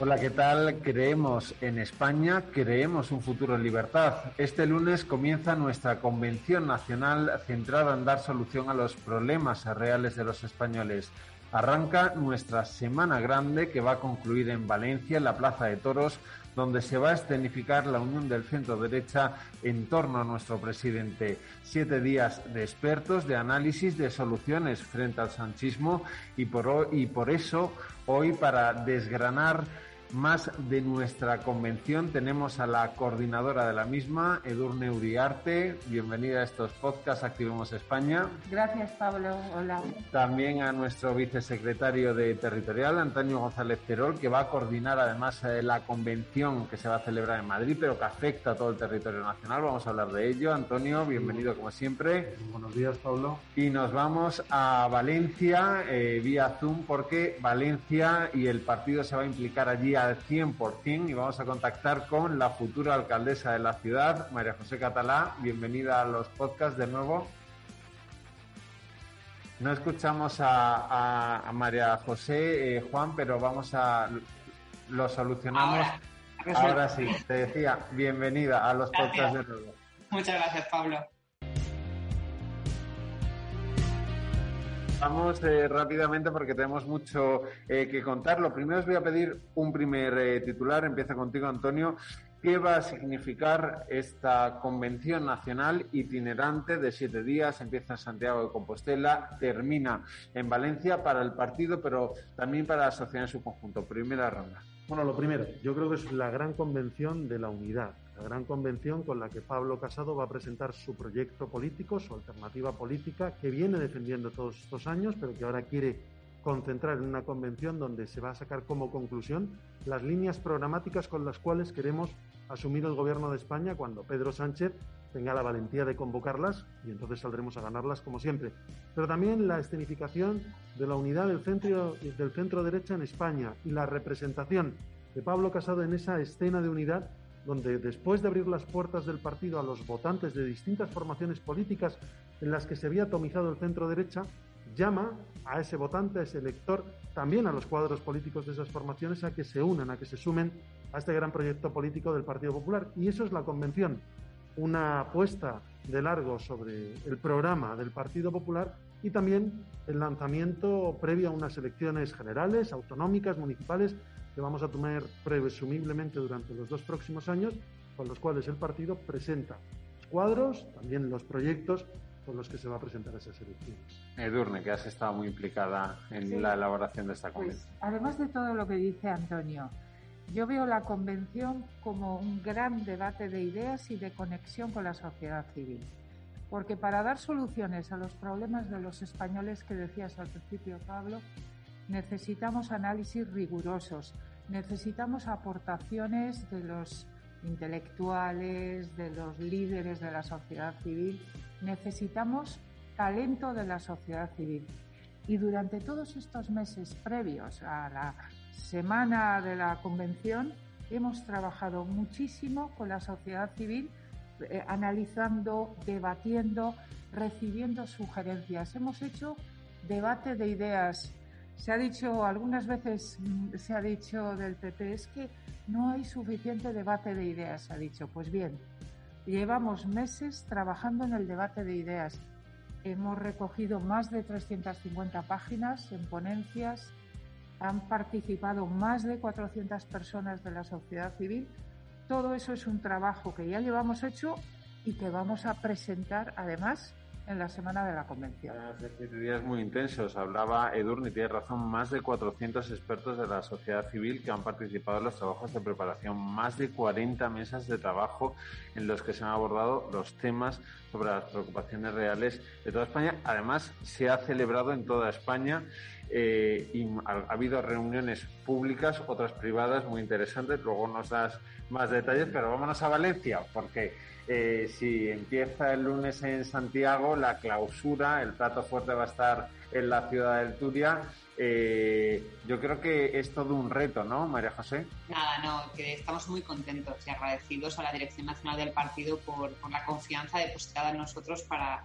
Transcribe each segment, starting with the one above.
Hola, ¿qué tal? Creemos en España, creemos un futuro en libertad. Este lunes comienza nuestra convención nacional centrada en dar solución a los problemas reales de los españoles. Arranca nuestra Semana Grande que va a concluir en Valencia, en la Plaza de Toros, donde se va a escenificar la unión del centro derecha en torno a nuestro presidente. Siete días de expertos, de análisis, de soluciones frente al sanchismo y por, y por eso hoy para desgranar más de nuestra convención. Tenemos a la coordinadora de la misma, Edurne Uriarte. Bienvenida a estos podcasts Activemos España. Gracias, Pablo. Hola. También a nuestro vicesecretario de Territorial, Antonio González Terol, que va a coordinar además eh, la convención que se va a celebrar en Madrid, pero que afecta a todo el territorio nacional. Vamos a hablar de ello. Antonio, bienvenido como siempre. Buenos días, Pablo. Y nos vamos a Valencia eh, vía Zoom, porque Valencia y el partido se va a implicar allí al 100% y vamos a contactar con la futura alcaldesa de la ciudad, María José Catalá. Bienvenida a los podcasts de nuevo. No escuchamos a, María José, eh, Juan, pero vamos a... Lo solucionamos. Ahora, sí, te decía, bienvenida a los podcasts de nuevo. Muchas gracias, Pablo. Vamos eh, rápidamente porque tenemos mucho eh, que contar. Lo primero os voy a pedir un primer eh, titular. Empieza contigo, Antonio. ¿Qué va a significar esta convención nacional itinerante de siete días? Empieza en Santiago de Compostela, termina en Valencia para el partido, pero también para la sociedad en su conjunto. Primera ronda. Bueno, lo primero, yo creo que es la gran convención de la unidad, la gran convención con la que Pablo Casado va a presentar su proyecto político, su alternativa política, que viene defendiendo todos estos años, pero que ahora quiere concentrar en una convención donde se va a sacar como conclusión las líneas programáticas con las cuales queremos asumir el gobierno de España cuando Pedro Sánchez tenga la valentía de convocarlas y entonces saldremos a ganarlas como siempre. Pero también la escenificación de la unidad del centro, del centro derecha en España y la representación de Pablo Casado en esa escena de unidad donde después de abrir las puertas del partido a los votantes de distintas formaciones políticas en las que se había atomizado el centro derecha, llama a ese votante, a ese elector, también a los cuadros políticos de esas formaciones a que se unan, a que se sumen a este gran proyecto político del Partido Popular. Y eso es la convención, una apuesta de largo sobre el programa del Partido Popular y también el lanzamiento previo a unas elecciones generales, autonómicas, municipales, que vamos a tomar presumiblemente durante los dos próximos años, con los cuales el partido presenta los cuadros, también los proyectos con los que se va a presentar esas elecciones. Edurne, que has estado muy implicada en la elaboración de esta pues, convención. además de todo lo que dice Antonio, yo veo la convención como un gran debate de ideas y de conexión con la sociedad civil. Porque para dar soluciones a los problemas de los españoles que decías al principio, Pablo, necesitamos análisis rigurosos, necesitamos aportaciones de los intelectuales, de los líderes de la sociedad civil, necesitamos talento de la sociedad civil. Y durante todos estos meses previos a la semana de la convención hemos trabajado muchísimo con la sociedad civil, eh, analizando, debatiendo, recibiendo sugerencias. Hemos hecho debate de ideas. Se ha dicho, algunas veces mm, se ha dicho del PP, es que no hay suficiente debate de ideas, se ha dicho. Pues bien, llevamos meses trabajando en el debate de ideas. Hemos recogido más de 350 páginas en ponencias, han participado más de 400 personas de la sociedad civil. Todo eso es un trabajo que ya llevamos hecho y que vamos a presentar además en la semana de la convención. días muy intensos. Hablaba Edurne, tiene razón, más de 400 expertos de la sociedad civil que han participado en los trabajos de preparación, más de 40 mesas de trabajo en los que se han abordado los temas sobre las preocupaciones reales de toda España. Además, se ha celebrado en toda España eh, y ha, habido reuniones públicas, otras privadas muy interesantes. Luego nos das más detalles, pero vámonos a Valencia, porque eh, si empieza el lunes en Santiago, la clausura, el plato fuerte va a estar en la ciudad del Turia. Eh, yo creo que es todo un reto, ¿no, María José? Nada, no, que estamos muy contentos y agradecidos a la Dirección Nacional del Partido por, la confianza depositada en nosotros para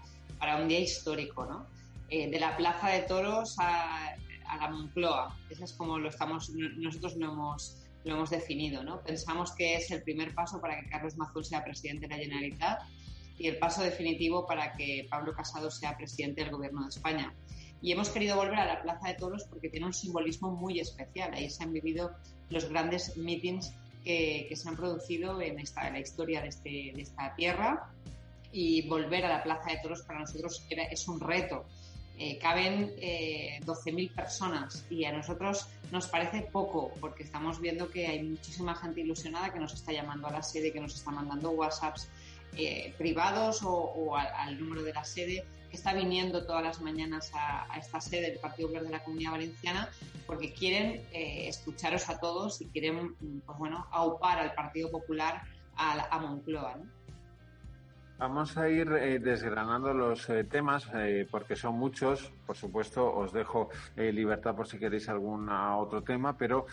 un día histórico, ¿no? Eh, de la Plaza de Toros a, a la Moncloa. Eso es como lo estamos, nosotros lo hemos lo hemos definido. ¿no? Pensamos que es el primer paso para que Carlos Mazul sea presidente de la Generalitat y el paso definitivo para que Pablo Casado sea presidente del Gobierno de España. Y hemos querido volver a la Plaza de Toros porque tiene un simbolismo muy especial. Ahí se han vivido los grandes meetings que, se han producido en, esta, la historia de, este, de esta tierra y volver a la Plaza de Toros para nosotros es un reto. Eh, caben eh, 12.000 personas y a nosotros nos parece poco porque estamos viendo que hay muchísima gente ilusionada que nos está llamando a la sede, que nos está mandando WhatsApps eh, privados o, al, número de la sede, que está viniendo todas las mañanas a, esta sede del Partido Popular de la Comunidad Valenciana porque quieren eh, escucharos a todos y quieren, pues bueno, aupar al Partido Popular a, a Moncloa. ¿no? Vamos a ir eh, desgranando los eh, temas eh, porque son muchos. Por supuesto, os dejo libertad por si queréis algún otro tema, pero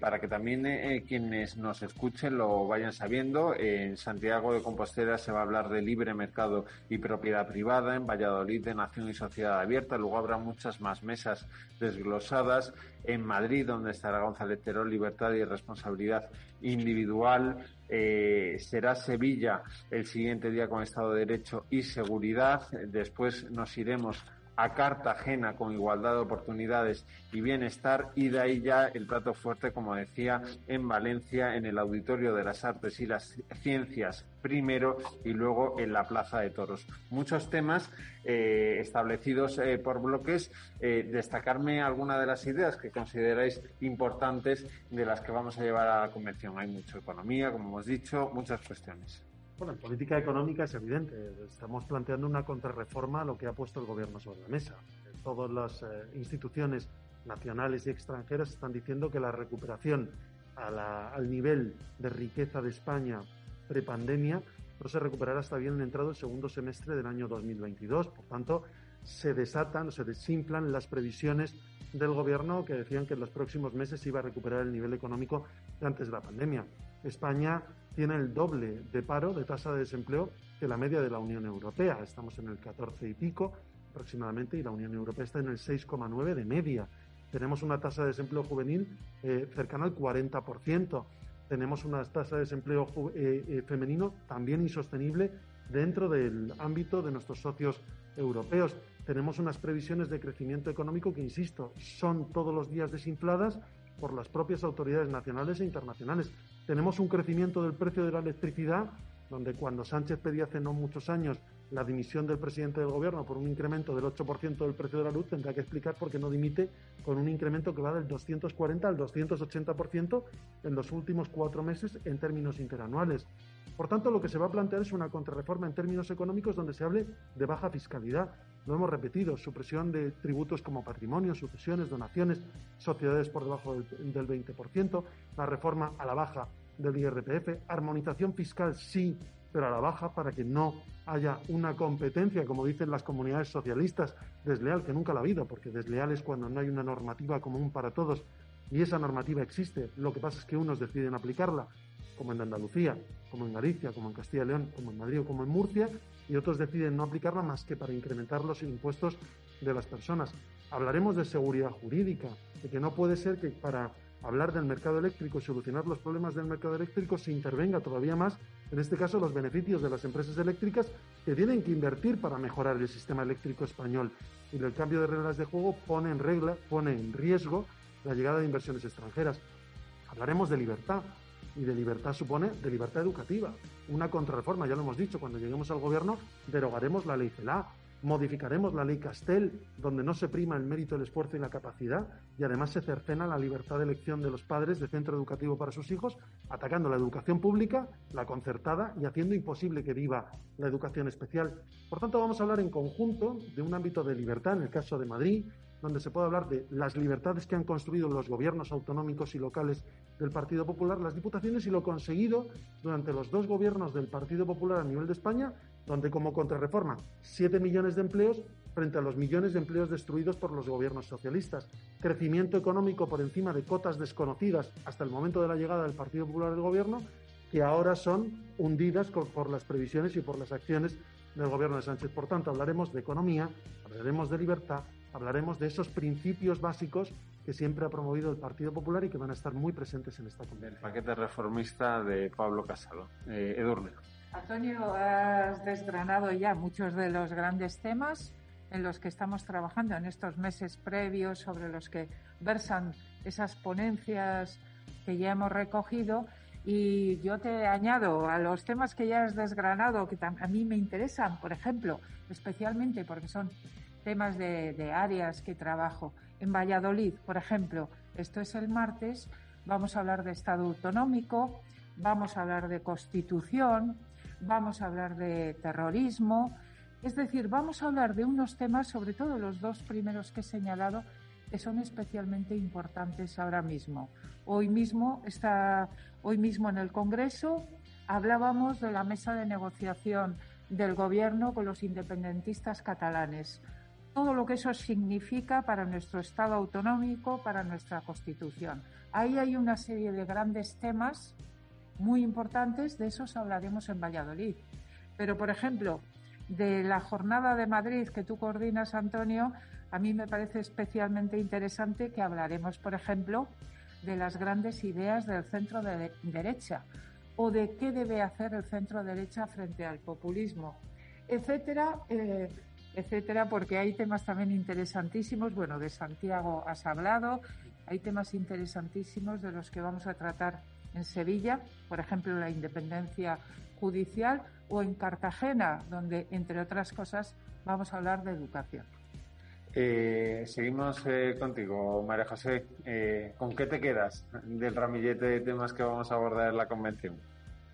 para que también quienes nos escuchen lo vayan sabiendo, en Santiago de Compostela se va a hablar de libre mercado y propiedad privada, en Valladolid de nación y sociedad abierta, luego habrá muchas más mesas desglosadas, en Madrid donde estará González Terol, libertad y responsabilidad individual, eh, será Sevilla el siguiente día con Estado de Derecho y seguridad. Después nos iremos a Cartagena con igualdad de oportunidades y bienestar y de ahí ya el plato fuerte, como decía, en Valencia, en el Auditorio de las Artes y las Ciencias primero y luego en la Plaza de Toros. Muchos temas eh, establecidos eh, por bloques. Eh, destacarme alguna de las ideas que consideráis importantes de las que vamos a llevar a la convención. Hay mucha economía, como hemos dicho, muchas cuestiones. Bueno, en política económica es evidente. Estamos planteando una contrarreforma a lo que ha puesto el gobierno sobre la mesa. Todas las eh, instituciones nacionales y extranjeras están diciendo que la recuperación al nivel de riqueza de España prepandemia no se recuperará hasta bien entrado el segundo semestre del año 2022. Por tanto, se desatan, se desinflan las previsiones del gobierno que decían que en los próximos meses se iba a recuperar el nivel económico de antes de la pandemia. España tiene el doble de paro, de tasa de desempleo, que la media de la Unión Europea. Estamos en el 14 y pico aproximadamente y la Unión Europea está en el 6,9 de media. Tenemos una tasa de desempleo juvenil eh, cercana al 40%. Tenemos una tasa de desempleo eh, eh, femenino también insostenible dentro del ámbito de nuestros socios europeos. Tenemos unas previsiones de crecimiento económico que, insisto, son todos los días desinfladas por las propias autoridades nacionales e internacionales. Tenemos un crecimiento del precio de la electricidad, donde cuando Sánchez pedía hace no muchos años la dimisión del presidente del gobierno por un incremento del 8% del precio de la luz, tendrá que explicar por qué no dimite con un incremento que va del 240 al 280% en los últimos cuatro meses en términos interanuales. Por tanto, lo que se va a plantear es una contrarreforma en términos económicos donde se hable de baja fiscalidad. Lo hemos repetido, supresión de tributos como patrimonio, sucesiones, donaciones, sociedades por debajo del, del 20%, la reforma a la baja del IRPF, armonización fiscal sí, pero a la baja para que no haya una competencia, como dicen las comunidades socialistas, desleal, que nunca la ha habido, porque desleal es cuando no hay una normativa común para todos y esa normativa existe. Lo que pasa es que unos deciden aplicarla, como en Andalucía, como en Galicia, como en Castilla y León, como en Madrid o como en Murcia, y otros deciden no aplicarla más que para incrementar los impuestos de las personas. Hablaremos de seguridad jurídica, de que no puede ser que para hablar del mercado eléctrico y solucionar los problemas del mercado eléctrico se intervenga todavía más, en este caso, los beneficios de las empresas eléctricas que tienen que invertir para mejorar el sistema eléctrico español. Y el cambio de reglas de juego pone en regla, pone en riesgo la llegada de inversiones extranjeras. Hablaremos de libertad, y de libertad supone de libertad educativa. Una contrarreforma, ya lo hemos dicho, cuando lleguemos al gobierno derogaremos la ley CELA, Modificaremos la ley Castel, donde no se prima el mérito, el esfuerzo y la capacidad, y además se cercena la libertad de elección de los padres de centro educativo para sus hijos, atacando la educación pública, la concertada y haciendo imposible que viva la educación especial. Por tanto, vamos a hablar en conjunto de un ámbito de libertad, en el caso de Madrid, donde se puede hablar de las libertades que han construido los gobiernos autonómicos y locales del Partido Popular, las diputaciones y lo conseguido durante los dos gobiernos del Partido Popular a nivel de España donde como contrarreforma 7 millones de empleos frente a los millones de empleos destruidos por los gobiernos socialistas, crecimiento económico por encima de cotas desconocidas hasta el momento de la llegada del Partido Popular al gobierno, que ahora son hundidas por las previsiones y por las acciones del gobierno de Sánchez. Por tanto, hablaremos de economía, hablaremos de libertad, hablaremos de esos principios básicos que siempre ha promovido el Partido Popular y que van a estar muy presentes en esta convención. El paquete reformista de Pablo Casado. Eh, Edurne. Antonio, has desgranado ya muchos de los grandes temas en los que estamos trabajando en estos meses previos, sobre los que versan esas ponencias que ya hemos recogido. Y yo te añado a los temas que ya has desgranado, que a mí me interesan, por ejemplo, especialmente porque son temas de, de áreas que trabajo. En Valladolid, por ejemplo, esto es el martes, vamos a hablar de Estado autonómico, vamos a hablar de Constitución, vamos a hablar de terrorismo, es decir, vamos a hablar de unos temas, sobre todo los dos primeros que he señalado, que son especialmente importantes ahora mismo. Hoy mismo está, hoy mismo en el Congreso hablábamos de la mesa de negociación del gobierno con los independentistas catalanes. Todo lo que eso significa para nuestro Estado autonómico, para nuestra Constitución. Ahí hay una serie de grandes temas muy importantes, de esos hablaremos en Valladolid. Pero, por ejemplo, de la jornada de Madrid que tú coordinas, Antonio, a mí me parece especialmente interesante que hablaremos, por ejemplo, de las grandes ideas del centro de derecha o de qué debe hacer el centro derecha frente al populismo, etcétera, eh, etcétera, porque hay temas también interesantísimos. Bueno, de Santiago has hablado, hay temas interesantísimos de los que vamos a tratar en Sevilla, por ejemplo, la independencia judicial, o en Cartagena, donde, entre otras cosas, vamos a hablar de educación. Eh, seguimos eh, contigo, María José. Eh, ¿Con qué te quedas del ramillete de temas que vamos a abordar en la convención?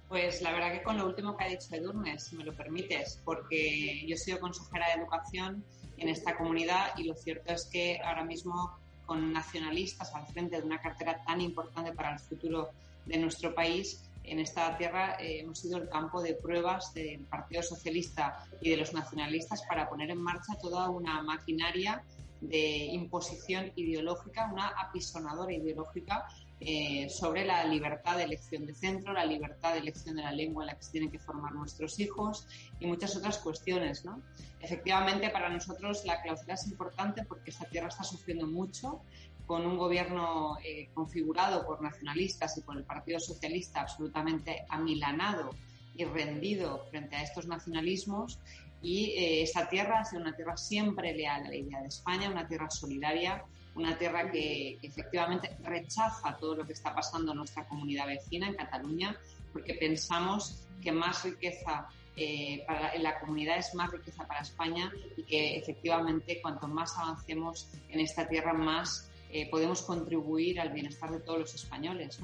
Pues la verdad que con lo último que ha dicho Edurne, si me lo permites, porque yo soy consejera de educación en esta comunidad y lo cierto es que ahora mismo con nacionalistas al frente de una cartera tan importante para el futuro de nuestro país, en esta tierra eh, hemos sido el campo de pruebas del Partido Socialista y de los nacionalistas para poner en marcha toda una maquinaria de imposición ideológica, una apisonadora ideológica eh, sobre la libertad de elección de centro, la libertad de elección de la lengua en la que se tienen que formar nuestros hijos y muchas otras cuestiones. ¿no? Efectivamente, para nosotros la cláusula es importante porque esta tierra está sufriendo mucho con un gobierno eh, configurado por nacionalistas y por el Partido Socialista absolutamente amilanado y rendido frente a estos nacionalismos. Y eh, esta tierra ha sido una tierra siempre leal a la idea de España, una tierra solidaria, una tierra que, efectivamente rechaza todo lo que está pasando en nuestra comunidad vecina, en Cataluña, porque pensamos que más riqueza eh, para, la comunidad es más riqueza para España y que efectivamente cuanto más avancemos en esta tierra, más eh, podemos contribuir al bienestar de todos los españoles.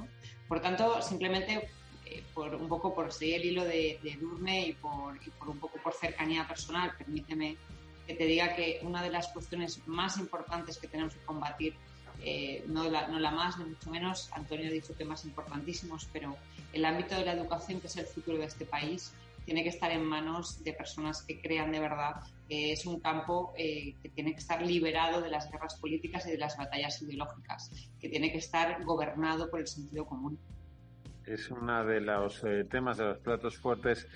Por tanto, simplemente eh, por un poco por seguir el hilo de, de Durne y por, un poco por cercanía personal, permíteme que te diga que una de las cuestiones más importantes que tenemos que combatir, eh, no, la, no la más ni mucho menos, Antonio ha dicho que más importantísimos, pero el ámbito de la educación, que es el futuro de este país, tiene que estar en manos de personas que crean de verdad que es un campo eh, que tiene que estar liberado de las guerras políticas y de las batallas ideológicas, que tiene que estar gobernado por el sentido común. Es uno de los eh, temas de los platos fuertes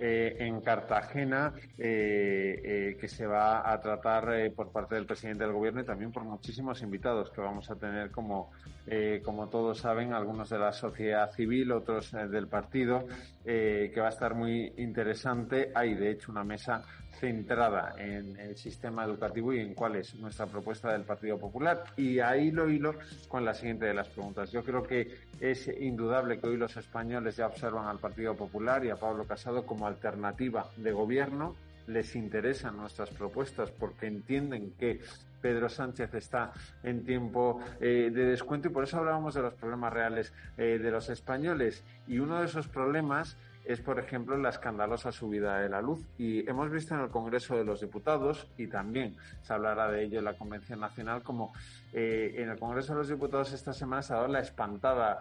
eh, en Cartagena que se va a tratar por parte del presidente del gobierno y también por muchísimos invitados que vamos a tener como eh, como todos saben, algunos de la sociedad civil, otros eh, del partido, eh, que va a estar muy interesante. Hay, de hecho, una mesa centrada en el sistema educativo y en cuál es nuestra propuesta del Partido Popular. Y ahí lo hilo con la siguiente de las preguntas. Yo creo que es indudable que hoy los españoles ya observan al Partido Popular y a Pablo Casado como alternativa de gobierno les interesan nuestras propuestas porque entienden que Pedro Sánchez está en tiempo eh, de descuento y por eso hablábamos de los problemas reales eh, de los españoles. Y uno de esos problemas es, por ejemplo, la escandalosa subida de la luz. Y hemos visto en el Congreso de los Diputados, y también se hablará de ello en la Convención Nacional, como eh, en el Congreso de los Diputados esta semana se ha dado la espantada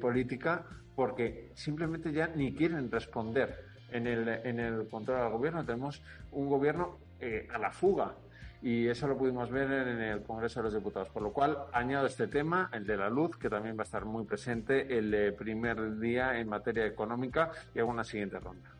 política porque simplemente ya ni quieren responder en el, en el control del gobierno. Tenemos un gobierno a la fuga y eso lo pudimos ver en el Congreso de los Diputados. Por lo cual, añado este tema, el de la luz, que también va a estar muy presente el primer día en materia económica y hago una siguiente ronda.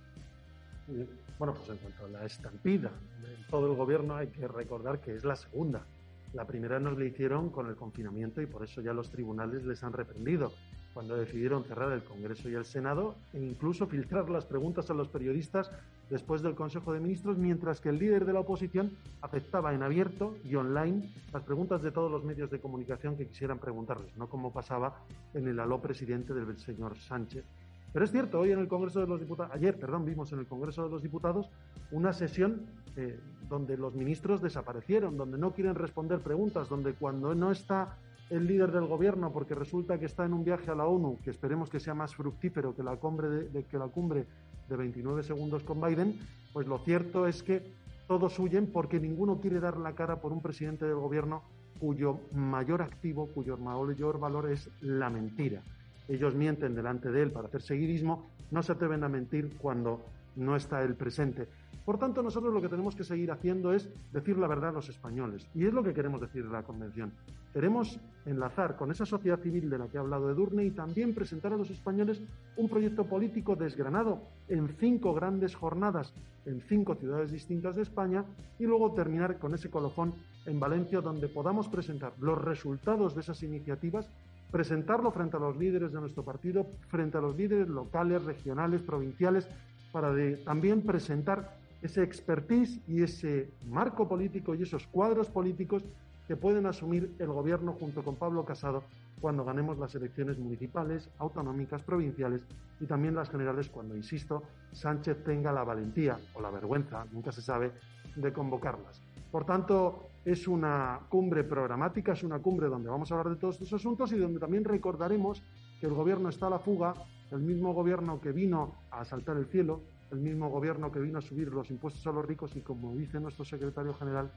Bueno, pues en cuanto a la estampida de todo el gobierno, hay que recordar que es la segunda La primera nos la hicieron con el confinamiento y por eso ya los tribunales les han reprendido cuando decidieron cerrar el Congreso y el Senado e incluso filtrar las preguntas a los periodistas después del Consejo de Ministros, mientras que el líder de la oposición aceptaba en abierto y online las preguntas de todos los medios de comunicación que quisieran preguntarles, no como pasaba en el aló presidente del señor Sánchez. Pero es cierto, hoy en el Congreso de los Diputados, ayer, perdón, vimos en el Congreso de los Diputados una sesión eh, donde los ministros desaparecieron, donde no quieren responder preguntas, donde cuando no está el líder del gobierno porque resulta que está en un viaje a la ONU, que esperemos que sea más fructífero que la cumbre de, que la cumbre de 29 segundos con Biden, pues lo cierto es que todos huyen porque ninguno quiere dar la cara por un presidente del gobierno cuyo mayor activo, cuyo mayor valor es la mentira. Ellos mienten delante de él para hacer seguidismo, no se atreven a mentir cuando no está él presente. Por tanto, nosotros lo que tenemos que seguir haciendo es decir la verdad a los españoles. Y es lo que queremos decir en la Convención. Queremos enlazar con esa sociedad civil de la que ha hablado Edurne y también presentar a los españoles un proyecto político desgranado en cinco grandes jornadas en cinco ciudades distintas de España y luego terminar con ese colofón en Valencia donde podamos presentar los resultados de esas iniciativas, presentarlo frente a los líderes de nuestro partido, frente a los líderes locales, regionales, provinciales, para también presentar ese expertise y ese marco político y esos cuadros políticos que pueden asumir el gobierno junto con Pablo Casado cuando ganemos las elecciones municipales, autonómicas, provinciales y también las generales cuando, insisto, Sánchez tenga la valentía o la vergüenza, nunca se sabe, de convocarlas. Por tanto, es una cumbre programática, es una cumbre donde vamos a hablar de todos estos asuntos y donde también recordaremos que el gobierno está a la fuga, el mismo gobierno que vino a asaltar el cielo, el mismo gobierno que vino a subir los impuestos a los ricos y, como dice nuestro secretario general,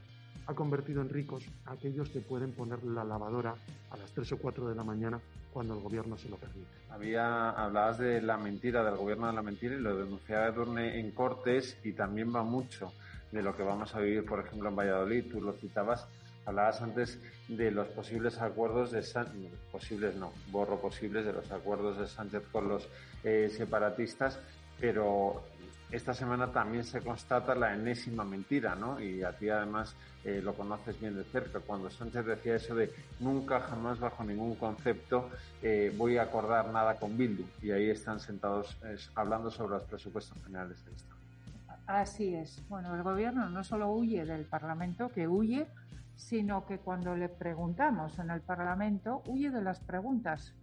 ha convertido en ricos aquellos que pueden poner la lavadora a las 3 o 4 de la mañana cuando el gobierno se lo permite. Había, hablabas de la mentira, del gobierno de la mentira, y lo denunciaba Edurne en Cortes, y también va mucho de lo que vamos a vivir, por ejemplo, en Valladolid. Tú lo citabas, hablabas antes de los posibles acuerdos de Sánchez, posibles no, borro posibles de los acuerdos de Sánchez con los eh, separatistas, pero esta semana también se constata la enésima mentira, ¿no? Y a ti además eh, lo conoces bien de cerca. Cuando Sánchez decía eso de nunca, jamás, bajo ningún concepto, eh, voy a acordar nada con Bildu. Y ahí están sentados hablando sobre los presupuestos generales del Estado. Así es. Bueno, el gobierno no solo huye del Parlamento, que huye, sino que cuando le preguntamos en el Parlamento, huye de las preguntas.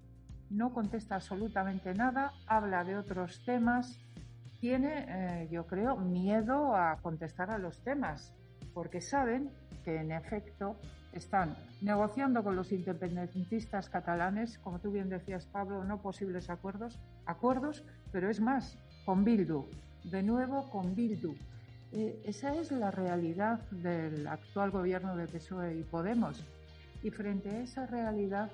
No contesta absolutamente nada, habla de otros temas, tiene, eh, yo creo, miedo a contestar a los temas, porque saben que en efecto están negociando con los independentistas catalanes, como tú bien decías, Pablo, no posibles acuerdos, acuerdos, pero es más, con Bildu, de nuevo con Bildu. Eh, esa es la realidad del actual gobierno de PSOE y Podemos. Y frente a esa realidad,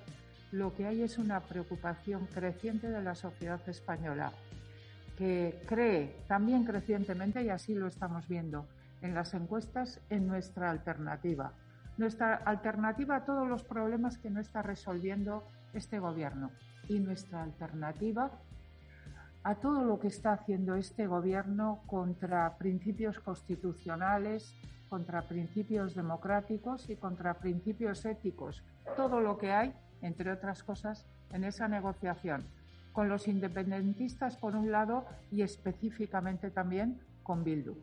lo que hay es una preocupación creciente de la sociedad española que cree también crecientemente, y así lo estamos viendo en las encuestas, en nuestra alternativa. Nuestra alternativa a todos los problemas que no está resolviendo este gobierno y nuestra alternativa a todo lo que está haciendo este gobierno contra principios constitucionales, contra principios democráticos y contra principios éticos. Todo lo que hay, entre otras cosas, en esa negociación con los independentistas por un lado y específicamente también con Bildu.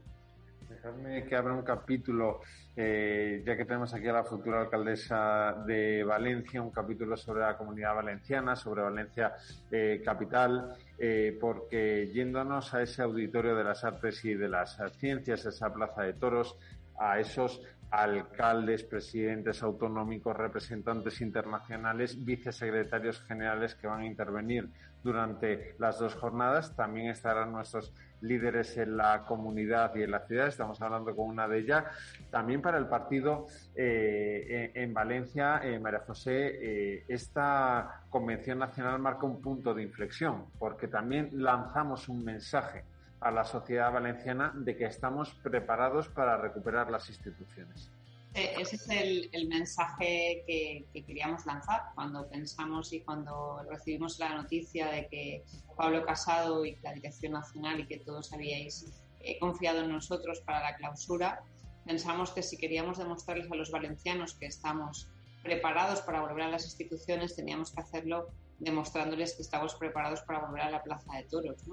Dejadme que abra un capítulo, eh, ya que tenemos aquí a la futura alcaldesa de Valencia, un capítulo sobre la comunidad valenciana, sobre Valencia eh, capital, eh, porque yéndonos a ese auditorio de las artes y de las ciencias, esa plaza de toros, a esos alcaldes, presidentes autonómicos, representantes internacionales, vicesecretarios generales que van a intervenir durante las dos jornadas. También estarán nuestros líderes en la comunidad y en la ciudad. Estamos hablando con una de ellas. También para el partido eh, en Valencia, eh, María José, eh, esta convención nacional marca un punto de inflexión porque también lanzamos un mensaje a la sociedad valenciana de que estamos preparados para recuperar las instituciones. Ese es el, mensaje que, queríamos lanzar cuando pensamos y cuando recibimos la noticia de que Pablo Casado y la Dirección Nacional y que todos habíais eh, confiado en nosotros para la clausura pensamos que si queríamos demostrarles a los valencianos que estamos preparados para volver a las instituciones, teníamos que hacerlo demostrándoles que estamos preparados para volver a la Plaza de Toros.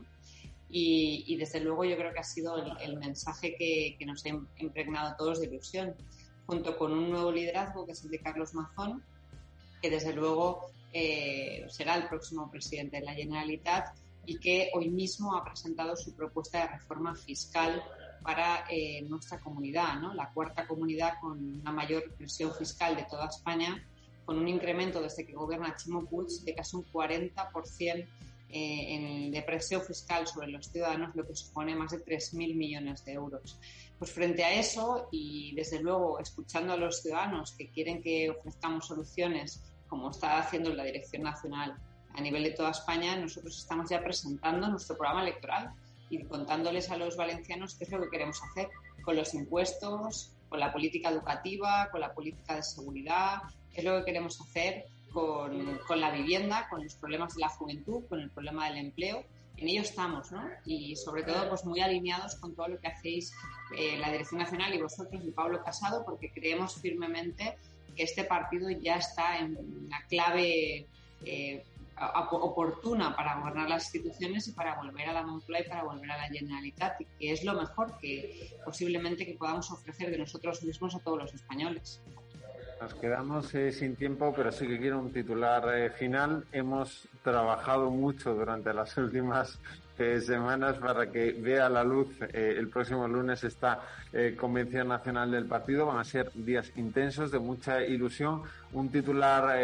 Y, desde luego yo creo que ha sido el, mensaje que, nos ha impregnado a todos de ilusión, junto con un nuevo liderazgo que es el de Carlos Mazón, que desde luego eh, será el próximo presidente de la Generalitat y que hoy mismo ha presentado su propuesta de reforma fiscal para eh, nuestra comunidad, ¿no? la cuarta comunidad con una mayor presión fiscal de toda España, con un incremento desde que gobierna Chimo Puig de casi un 40% eh, en, de presión fiscal sobre los ciudadanos, lo que supone más de 3.000 millones de euros. Pues frente a eso y desde luego escuchando a los ciudadanos que quieren que ofrezcamos soluciones como está haciendo la Dirección Nacional a nivel de toda España, nosotros estamos ya presentando nuestro programa electoral y contándoles a los valencianos qué es lo que queremos hacer con los impuestos, con la política educativa, con la política de seguridad, qué es lo que queremos hacer con, con, la vivienda, con los problemas de la juventud, con el problema del empleo. En ello estamos, ¿no? Y sobre todo, pues muy alineados con todo lo que hacéis eh, la Dirección Nacional y vosotros y Pablo Casado, porque creemos firmemente que este partido ya está en la clave eh, oportuna para gobernar las instituciones y para volver a la Moncloa y para volver a la Generalitat, que es lo mejor que posiblemente que podamos ofrecer de nosotros mismos a todos los españoles. Nos quedamos eh, sin tiempo, pero sí que quiero un titular eh, final. Hemos trabajado mucho durante las últimas eh, semanas para que vea la luz el próximo lunes esta convención nacional del partido. Van a ser días intensos, de mucha ilusión. Un titular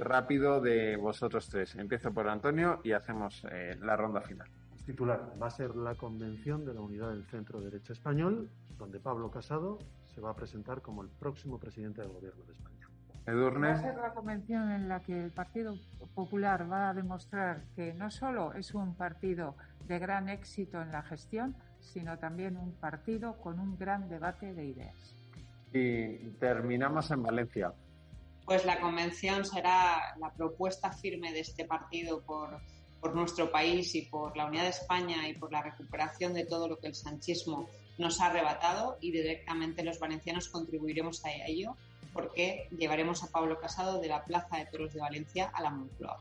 rápido de vosotros tres. Empiezo por Antonio y hacemos la ronda final. Titular va a ser la convención de la unidad del centro derecha español, donde Pablo Casado se va a presentar como el próximo presidente del gobierno de España. Va a ser la convención en la que el Partido Popular va a demostrar que no solo es un partido de gran éxito en la gestión, sino también un partido con un gran debate de ideas. Y terminamos en Valencia. Pues la convención será la propuesta firme de este partido por, por nuestro país y por la unidad de España y por la recuperación de todo lo que el sanchismo nos ha arrebatado y directamente los valencianos contribuiremos a ello porque llevaremos a Pablo Casado de la Plaza de Toros de Valencia a la Moncloa.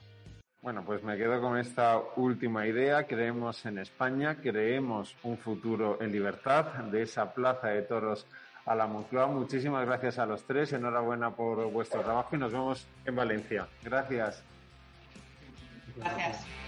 Bueno, pues me quedo con esta última idea. Creemos en España, creemos un futuro en libertad de esa Plaza de Toros a la Moncloa. Muchísimas gracias a los tres. Enhorabuena por vuestro trabajo y nos vemos en Valencia. Gracias. Gracias.